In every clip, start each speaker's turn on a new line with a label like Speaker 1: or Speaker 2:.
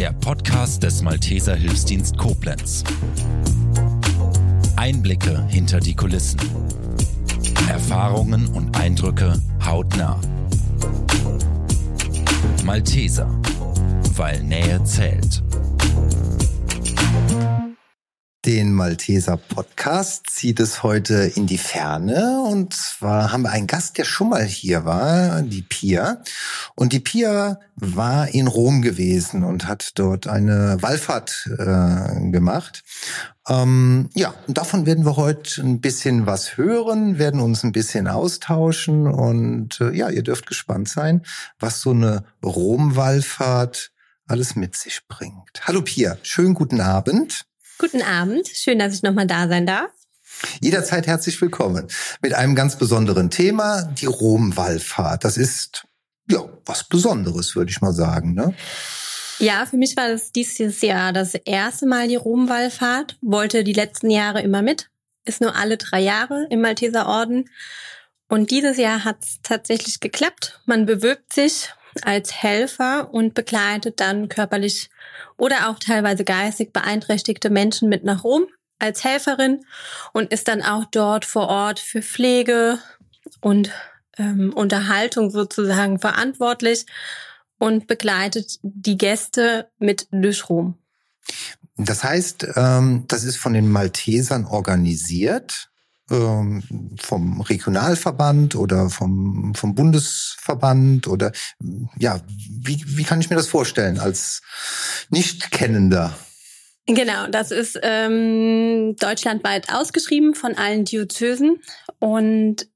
Speaker 1: der Podcast des Malteser Hilfsdienst Koblenz. Einblicke hinter die Kulissen. Erfahrungen und Eindrücke hautnah. Malteser, weil Nähe zählt.
Speaker 2: Den Malteser Podcast zieht es heute in die Ferne. Und zwar haben wir einen Gast, der schon mal hier war, die Pia. Und die Pia war in Rom gewesen und hat dort eine Wallfahrt äh, gemacht. Ähm, ja, und davon werden wir heute ein bisschen was hören, werden uns ein bisschen austauschen. Und äh, ja, ihr dürft gespannt sein, was so eine Rom-Wallfahrt alles mit sich bringt. Hallo Pia, schönen guten Abend.
Speaker 3: Guten Abend, schön, dass ich nochmal da sein darf.
Speaker 2: Jederzeit herzlich willkommen mit einem ganz besonderen Thema, die Rom-Wallfahrt. Das ist ja was Besonderes, würde ich mal sagen. Ne?
Speaker 3: Ja, für mich war das dieses Jahr das erste Mal die Rom-Wallfahrt. Wollte die letzten Jahre immer mit. Ist nur alle drei Jahre im Malteser Orden. Und dieses Jahr hat es tatsächlich geklappt. Man bewirbt sich als Helfer und begleitet dann körperlich oder auch teilweise geistig beeinträchtigte Menschen mit nach Rom als Helferin und ist dann auch dort vor Ort für Pflege und ähm, Unterhaltung sozusagen verantwortlich und begleitet die Gäste mit durch Rom.
Speaker 2: Das heißt, ähm, das ist von den Maltesern organisiert vom Regionalverband oder vom, vom Bundesverband oder ja, wie, wie kann ich mir das vorstellen als Nicht-Kennender?
Speaker 3: Genau, das ist ähm, deutschlandweit ausgeschrieben von allen Diözesen und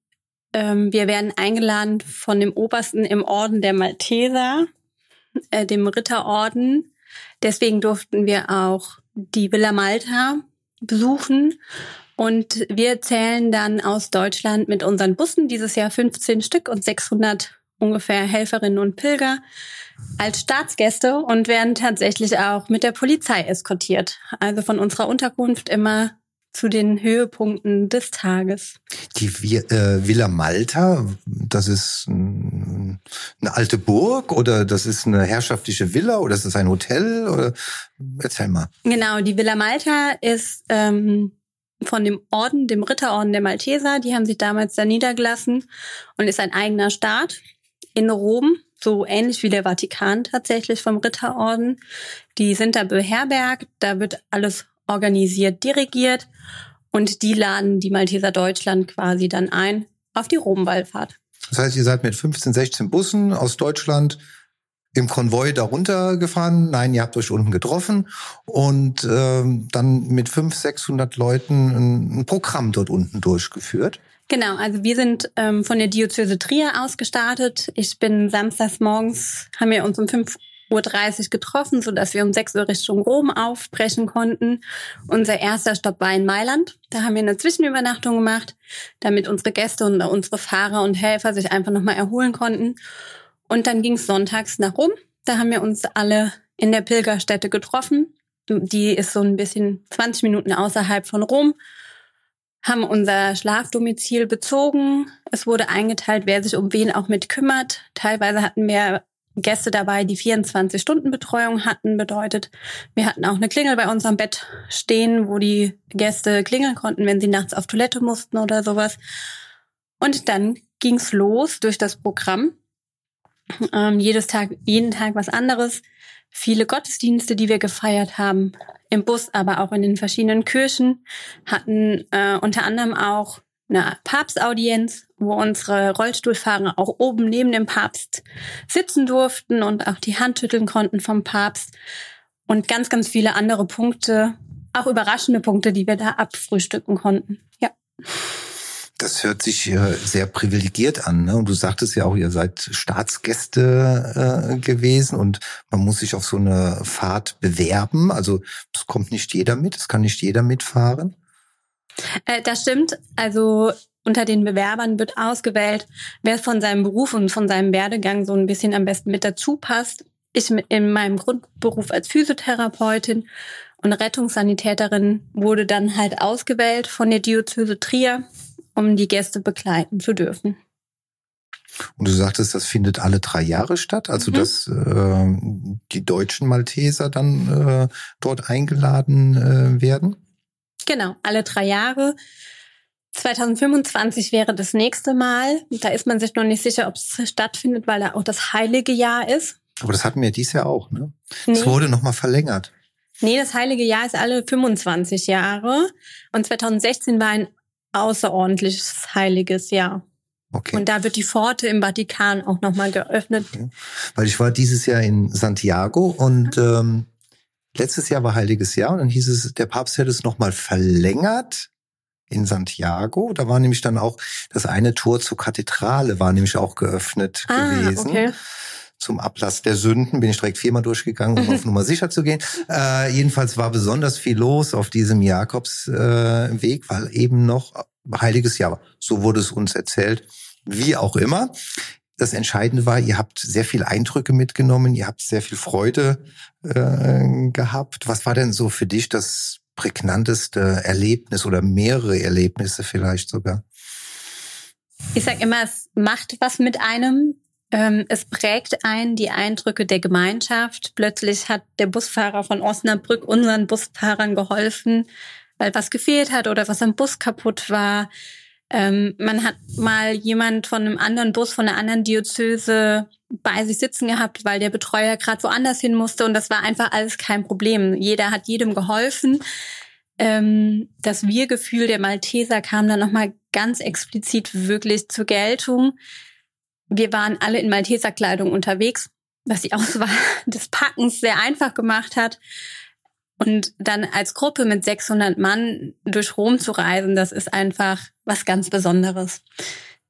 Speaker 3: ähm, wir werden eingeladen von dem Obersten im Orden der Malteser, äh, dem Ritterorden. Deswegen durften wir auch die Villa Malta besuchen und wir zählen dann aus Deutschland mit unseren Bussen, dieses Jahr 15 Stück und 600 ungefähr Helferinnen und Pilger, als Staatsgäste und werden tatsächlich auch mit der Polizei eskortiert. Also von unserer Unterkunft immer zu den Höhepunkten des Tages.
Speaker 2: Die äh, Villa Malta, das ist eine alte Burg oder das ist eine herrschaftliche Villa oder ist das ein Hotel? Oder erzähl mal.
Speaker 3: Genau, die Villa Malta ist ähm, von dem Orden, dem Ritterorden der Malteser. Die haben sich damals da niedergelassen und ist ein eigener Staat in Rom, so ähnlich wie der Vatikan tatsächlich vom Ritterorden. Die sind da beherbergt, da wird alles organisiert, dirigiert und die laden die Malteser Deutschland quasi dann ein auf die Rom-Wallfahrt.
Speaker 2: Das heißt, ihr seid mit 15, 16 Bussen aus Deutschland im Konvoi darunter gefahren. Nein, ihr habt euch unten getroffen und ähm, dann mit 500, 600 Leuten ein, Programm dort unten durchgeführt.
Speaker 3: Genau, also wir sind ähm, von der Diözese Trier ausgestartet. Ich bin samstags morgens, haben wir uns um 5.30 Uhr getroffen, sodass wir um 6 Uhr Richtung Rom aufbrechen konnten. Unser erster Stopp war in Mailand. Da haben wir eine Zwischenübernachtung gemacht, damit unsere Gäste und unsere Fahrer und Helfer sich einfach nochmal erholen konnten. Und dann ging es sonntags nach Rom. Da haben wir uns alle in der Pilgerstätte getroffen. Die ist so ein bisschen 20 Minuten außerhalb von Rom. Haben unser Schlafdomizil bezogen. Es wurde eingeteilt, wer sich um wen auch mit kümmert. Teilweise hatten wir Gäste dabei, die 24-Stunden-Betreuung hatten. Bedeutet, wir hatten auch eine Klingel bei unserem Bett stehen, wo die Gäste klingeln konnten, wenn sie nachts auf Toilette mussten oder sowas. Und dann ging's los durch das Programm. Ähm, jedes Tag, jeden Tag was anderes. Viele Gottesdienste, die wir gefeiert haben, im Bus, aber auch in den verschiedenen Kirchen, hatten äh, unter anderem auch eine Papstaudienz, wo unsere Rollstuhlfahrer auch oben neben dem Papst sitzen durften und auch die Hand schütteln konnten vom Papst und ganz, ganz viele andere Punkte, auch überraschende Punkte, die wir da abfrühstücken konnten. Ja.
Speaker 2: Das hört sich äh, sehr privilegiert an. Ne? Und du sagtest ja auch, ihr seid Staatsgäste äh, gewesen und man muss sich auf so eine Fahrt bewerben. Also es kommt nicht jeder mit, es kann nicht jeder mitfahren.
Speaker 3: Äh, das stimmt. Also unter den Bewerbern wird ausgewählt, wer von seinem Beruf und von seinem Werdegang so ein bisschen am besten mit dazu passt. Ich in meinem Grundberuf als Physiotherapeutin und Rettungssanitäterin wurde dann halt ausgewählt von der Diözese Trier um die Gäste begleiten zu dürfen.
Speaker 2: Und du sagtest, das findet alle drei Jahre statt, also mhm. dass äh, die deutschen Malteser dann äh, dort eingeladen äh, werden?
Speaker 3: Genau, alle drei Jahre. 2025 wäre das nächste Mal. Da ist man sich noch nicht sicher, ob es stattfindet, weil da auch das heilige Jahr ist.
Speaker 2: Aber das hatten wir dies Jahr auch, ne? Nee. Es wurde nochmal verlängert.
Speaker 3: Nee, das heilige Jahr ist alle 25 Jahre. Und 2016 war ein außerordentliches heiliges Jahr. Okay. Und da wird die Pforte im Vatikan auch nochmal geöffnet. Okay.
Speaker 2: Weil ich war dieses Jahr in Santiago und ähm, letztes Jahr war Heiliges Jahr und dann hieß es, der Papst hätte es nochmal verlängert in Santiago. Da war nämlich dann auch das eine Tor zur Kathedrale war nämlich auch geöffnet ah, gewesen. Okay. Zum Ablass der Sünden bin ich direkt viermal durchgegangen, um auf Nummer sicher zu gehen. Äh, jedenfalls war besonders viel los auf diesem Jakobsweg, äh, weil eben noch Heiliges Jahr war. So wurde es uns erzählt. Wie auch immer. Das Entscheidende war, ihr habt sehr viel Eindrücke mitgenommen, ihr habt sehr viel Freude äh, gehabt. Was war denn so für dich das prägnanteste Erlebnis oder mehrere Erlebnisse vielleicht sogar?
Speaker 3: Ich sage immer, es macht was mit einem. Ähm, es prägt einen die Eindrücke der Gemeinschaft. Plötzlich hat der Busfahrer von Osnabrück unseren Busfahrern geholfen, weil was gefehlt hat oder was am Bus kaputt war. Ähm, man hat mal jemand von einem anderen Bus, von einer anderen Diözese bei sich sitzen gehabt, weil der Betreuer gerade woanders hin musste und das war einfach alles kein Problem. Jeder hat jedem geholfen. Ähm, das Wir-Gefühl der Malteser kam dann nochmal ganz explizit wirklich zur Geltung. Wir waren alle in Malteserkleidung unterwegs, was die Auswahl des Packens sehr einfach gemacht hat. Und dann als Gruppe mit 600 Mann durch Rom zu reisen, das ist einfach was ganz Besonderes.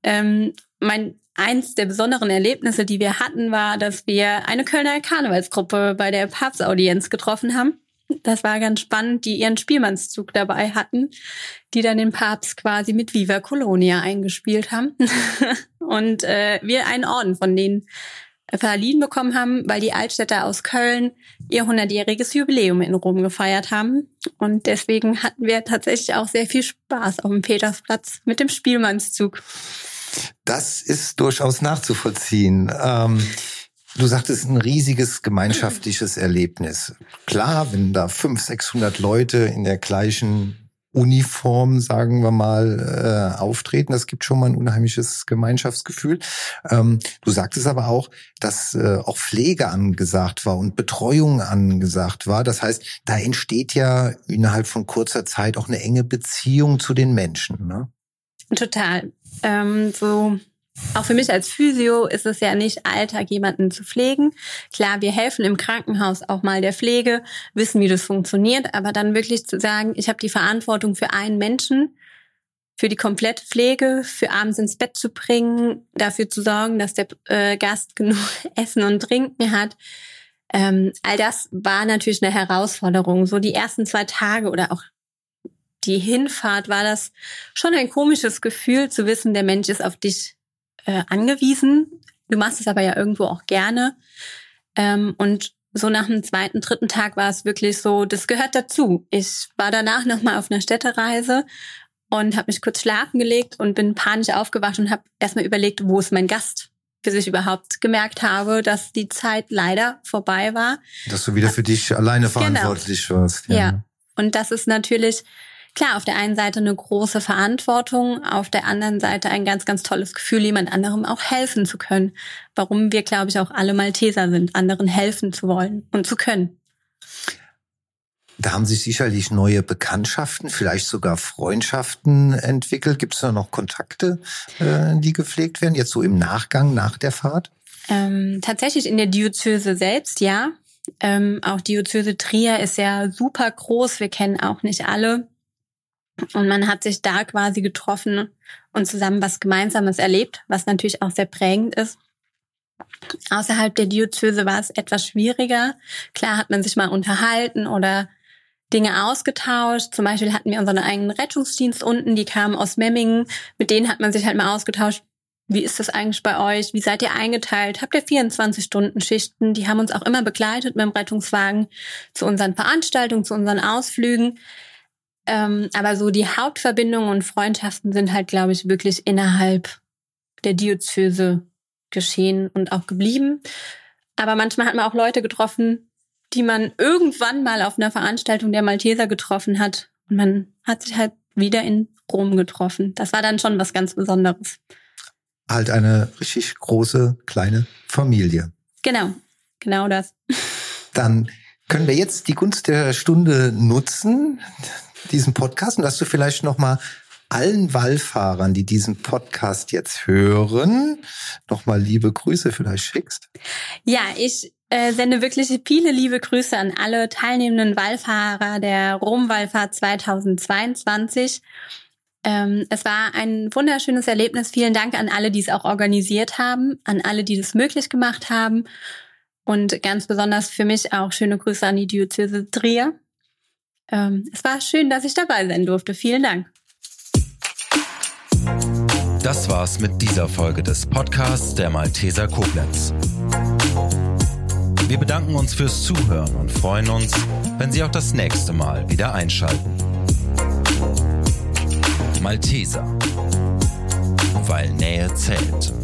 Speaker 3: Ähm, mein eins der besonderen Erlebnisse, die wir hatten, war, dass wir eine Kölner Karnevalsgruppe bei der Papstaudienz getroffen haben. Das war ganz spannend, die ihren Spielmannszug dabei hatten, die dann den Papst quasi mit Viva Colonia eingespielt haben. und äh, wir einen Orden von denen verliehen bekommen haben, weil die Altstädter aus Köln ihr 100-jähriges Jubiläum in Rom gefeiert haben. Und deswegen hatten wir tatsächlich auch sehr viel Spaß auf dem Petersplatz mit dem Spielmannszug.
Speaker 2: Das ist durchaus nachzuvollziehen. Ähm Du sagtest ein riesiges gemeinschaftliches Erlebnis. Klar, wenn da 500, 600 Leute in der gleichen Uniform, sagen wir mal, äh, auftreten. Das gibt schon mal ein unheimliches Gemeinschaftsgefühl. Ähm, du sagtest aber auch, dass äh, auch Pflege angesagt war und Betreuung angesagt war. Das heißt, da entsteht ja innerhalb von kurzer Zeit auch eine enge Beziehung zu den Menschen. Ne?
Speaker 3: Total. Ähm, so auch für mich als Physio ist es ja nicht Alltag, jemanden zu pflegen. Klar, wir helfen im Krankenhaus auch mal der Pflege, wissen, wie das funktioniert, aber dann wirklich zu sagen, ich habe die Verantwortung für einen Menschen, für die komplette Pflege, für abends ins Bett zu bringen, dafür zu sorgen, dass der äh, Gast genug Essen und Trinken hat. Ähm, all das war natürlich eine Herausforderung. So die ersten zwei Tage oder auch die Hinfahrt war das schon ein komisches Gefühl zu wissen, der Mensch ist auf dich äh, angewiesen. Du machst es aber ja irgendwo auch gerne. Ähm, und so nach dem zweiten, dritten Tag war es wirklich so, das gehört dazu. Ich war danach nochmal auf einer Städtereise und habe mich kurz schlafen gelegt und bin panisch aufgewacht und habe erstmal überlegt, wo ist mein Gast? Bis ich überhaupt gemerkt habe, dass die Zeit leider vorbei war.
Speaker 2: Dass du wieder für dich alleine genau. verantwortlich genau. warst.
Speaker 3: Ja. ja. Und das ist natürlich klar, auf der einen Seite eine große Verantwortung, auf der anderen Seite ein ganz, ganz tolles Gefühl, jemand anderem auch helfen zu können. Warum wir, glaube ich, auch alle Malteser sind, anderen helfen zu wollen und zu können.
Speaker 2: Da haben sich sicherlich neue Bekanntschaften, vielleicht sogar Freundschaften entwickelt. Gibt es da noch Kontakte, äh, die gepflegt werden, jetzt so im Nachgang, nach der Fahrt?
Speaker 3: Ähm, tatsächlich in der Diözese selbst, ja. Ähm, auch Diözese Trier ist ja super groß. Wir kennen auch nicht alle. Und man hat sich da quasi getroffen und zusammen was Gemeinsames erlebt, was natürlich auch sehr prägend ist. Außerhalb der Diözese war es etwas schwieriger. Klar hat man sich mal unterhalten oder Dinge ausgetauscht. Zum Beispiel hatten wir unseren eigenen Rettungsdienst unten, die kamen aus Memmingen. Mit denen hat man sich halt mal ausgetauscht. Wie ist das eigentlich bei euch? Wie seid ihr eingeteilt? Habt ihr 24-Stunden-Schichten? Die haben uns auch immer begleitet mit dem Rettungswagen zu unseren Veranstaltungen, zu unseren Ausflügen. Ähm, aber so die Hauptverbindungen und Freundschaften sind halt, glaube ich, wirklich innerhalb der Diözese geschehen und auch geblieben. Aber manchmal hat man auch Leute getroffen, die man irgendwann mal auf einer Veranstaltung der Malteser getroffen hat. Und man hat sich halt wieder in Rom getroffen. Das war dann schon was ganz Besonderes.
Speaker 2: Halt eine richtig große, kleine Familie.
Speaker 3: Genau, genau das.
Speaker 2: Dann können wir jetzt die Gunst der Stunde nutzen, diesen Podcast, und dass du vielleicht noch mal allen Wallfahrern, die diesen Podcast jetzt hören, nochmal liebe Grüße vielleicht schickst.
Speaker 3: Ja, ich äh, sende wirklich viele liebe Grüße an alle teilnehmenden Wallfahrer der Rom-Wallfahrt 2022. Ähm, es war ein wunderschönes Erlebnis. Vielen Dank an alle, die es auch organisiert haben, an alle, die das möglich gemacht haben. Und ganz besonders für mich auch schöne Grüße an die Diözese Trier. Ähm, es war schön, dass ich dabei sein durfte. Vielen Dank.
Speaker 1: Das war's mit dieser Folge des Podcasts der Malteser Koblenz. Wir bedanken uns fürs Zuhören und freuen uns, wenn Sie auch das nächste Mal wieder einschalten. Malteser, weil Nähe zählt.